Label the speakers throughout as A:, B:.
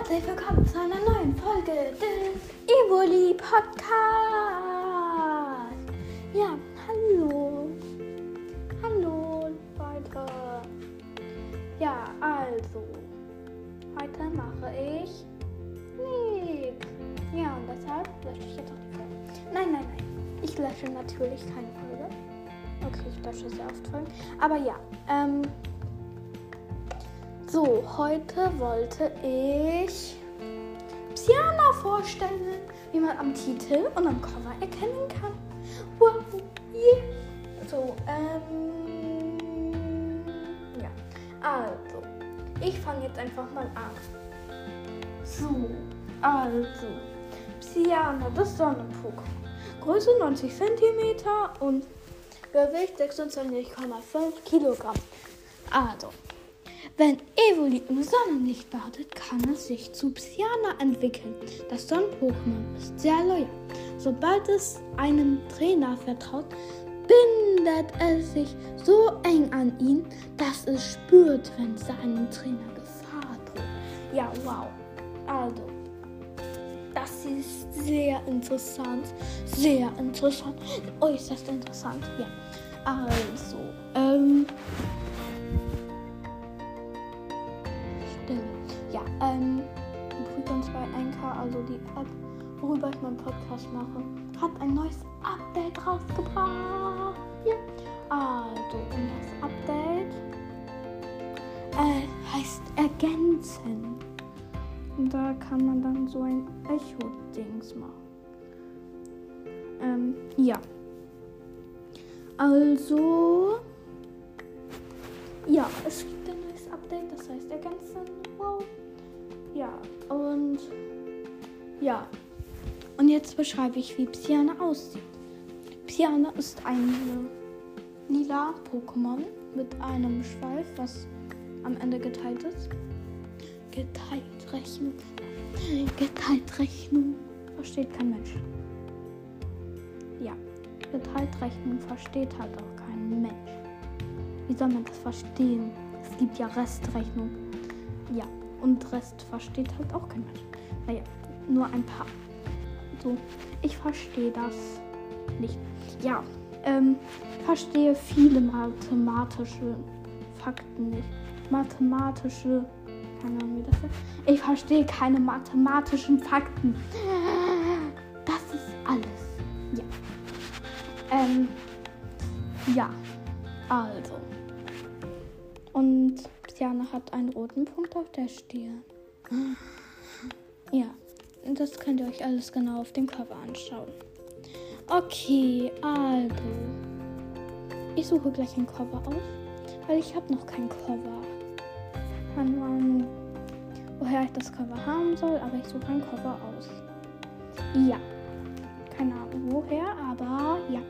A: Herzlich willkommen zu einer neuen Folge des Evoli Podcast. Ja, hallo. Hallo, Leute. Ja, also. Heute mache ich nichts. Ja, und deshalb lösche ich jetzt auch die Folge. Nein, nein, nein. Ich lösche natürlich keine Folge. Okay, ich lösche sehr oft Folgen. Aber ja, ähm. So, heute wollte ich Psyana vorstellen, wie man am Titel und am Cover erkennen kann. Wow, yeah. So, ähm. Ja, also, ich fange jetzt einfach mal an. So, also, Psyana, das Sonnenpokémon. Größe 90 cm und Gewicht 26,5 Kilogramm. Also, wenn Evoli im Sonnenlicht badet, kann es sich zu Psyana entwickeln. Das Sonnenpokémon ist sehr loyal. Sobald es einem Trainer vertraut, bindet es sich so eng an ihn, dass es spürt, wenn seinem Trainer Gefahr droht. Ja, wow. Also, das ist sehr interessant. Sehr interessant. Äußerst interessant. Ja. Also, ähm. Übrigens bei Anchor, also die App, worüber ich meinen Podcast mache, hat ein neues Update rausgebracht. Ja. Also, und das Update äh, heißt Ergänzen. Und da kann man dann so ein Echo-Dings machen. Ähm, ja. Also. Ja, es gibt ein neues Update, das heißt ergänzen. Wow. Ja, und. Ja. Und jetzt beschreibe ich, wie Psyana aussieht. Psyana ist ein lila Pokémon mit einem Schweif, was am Ende geteilt ist. Geteilt Rechnung. Geteilt Rechnung. Versteht kein Mensch. Ja, geteilt Rechnung versteht halt auch kein Mensch. Wie soll man das verstehen? Es gibt ja Restrechnung. Ja, und Rest versteht halt auch kein Mensch. Naja, nur ein paar. So, ich verstehe das nicht. Ja, ähm, verstehe viele mathematische Fakten nicht. Mathematische keine Ahnung, wie das ist. Ich verstehe keine mathematischen Fakten. Das ist alles. Ja. Ähm. Ja. Also. Psyana hat einen roten Punkt auf der Stirn. Ja. Das könnt ihr euch alles genau auf dem Cover anschauen. Okay, also. Ich suche gleich ein Cover aus, weil ich habe noch kein Cover keine Ahnung, woher ich das Cover haben soll, aber ich suche ein Cover aus. Ja. Keine Ahnung woher, aber ja.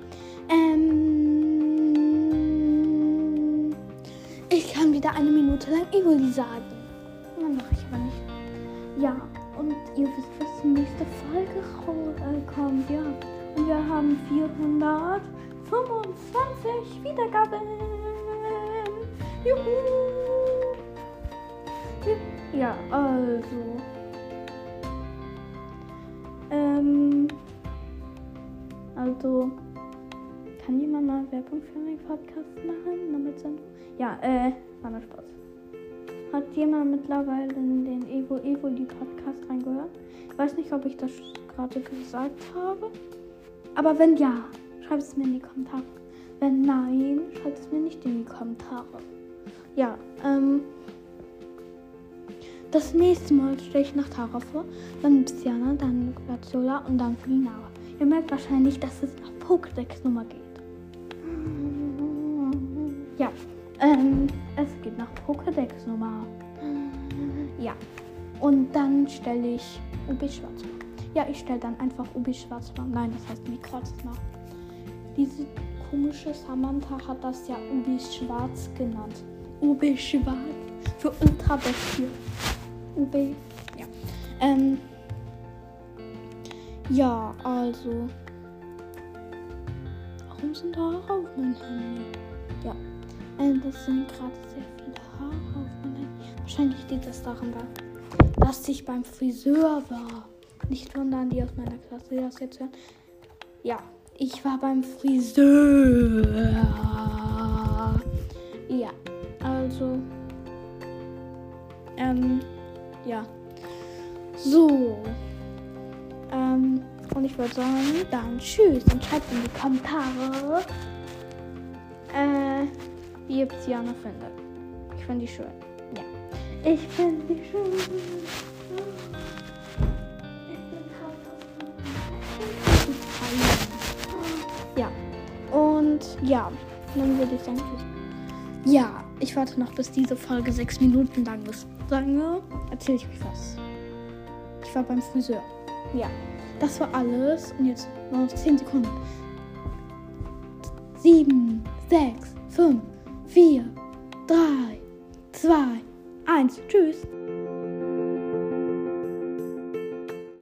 A: Eine Minute lang Evoli sagen. Dann mache ich aber nicht. Ja, und ihr wisst, was die nächste Folge äh, kommt, ja. Und wir haben 425 Wiedergaben. Juhu! Ja, also. Ähm. Also. Kann jemand mal Werbung für meinen Podcast machen? Damit sind. Ja, äh, war nur Spaß. Hat jemand mittlerweile in den Evo Evoli Podcast reingehört? Ich weiß nicht, ob ich das gerade gesagt habe. Aber wenn ja, schreibt es mir in die Kommentare. Wenn nein, schreibt es mir nicht in die Kommentare. Ja, ähm. Das nächste Mal stelle ich nach Tara vor, dann Psyana, dann Glaciola und dann Felinara. Ihr merkt wahrscheinlich, dass es nach Pokédex-Nummer geht. Ja, ähm, es geht nach Pokédex-Nummer. Ja, und dann stelle ich UB Schwarz vor. Ja, ich stelle dann einfach UB Schwarz vor. Nein, das heißt Mikroz nach. Diese komische Samantha hat das ja UB Schwarz genannt. UB Schwarz für Ultrabestie. UB. Ja. Ähm. Ja, also. Warum sind da Haare auf meinem Handy? Ja. Ähm, das sind gerade sehr viele Haare auf meinem. Wahrscheinlich liegt das daran, dass ich beim Friseur war. Nicht wundern, die aus meiner Klasse, das jetzt hören. Ja, ich war beim Friseur. Ja, also. Ähm, ja. So. Ähm, und ich würde sagen, dann tschüss und schreibt in die Kommentare, äh, wie ihr Psyana findet. Ich finde die schön. Ja. Ich finde die schön. Ja. Und ja, dann würde ich sagen. Ja, ich warte noch, bis diese Folge sechs Minuten lang ist. Sagen erzähle ich euch was. Ich war beim Friseur. Ja, das war alles. Und jetzt noch 10 Sekunden. 7, 6, 5, 4, 3, 2, 1. Tschüss.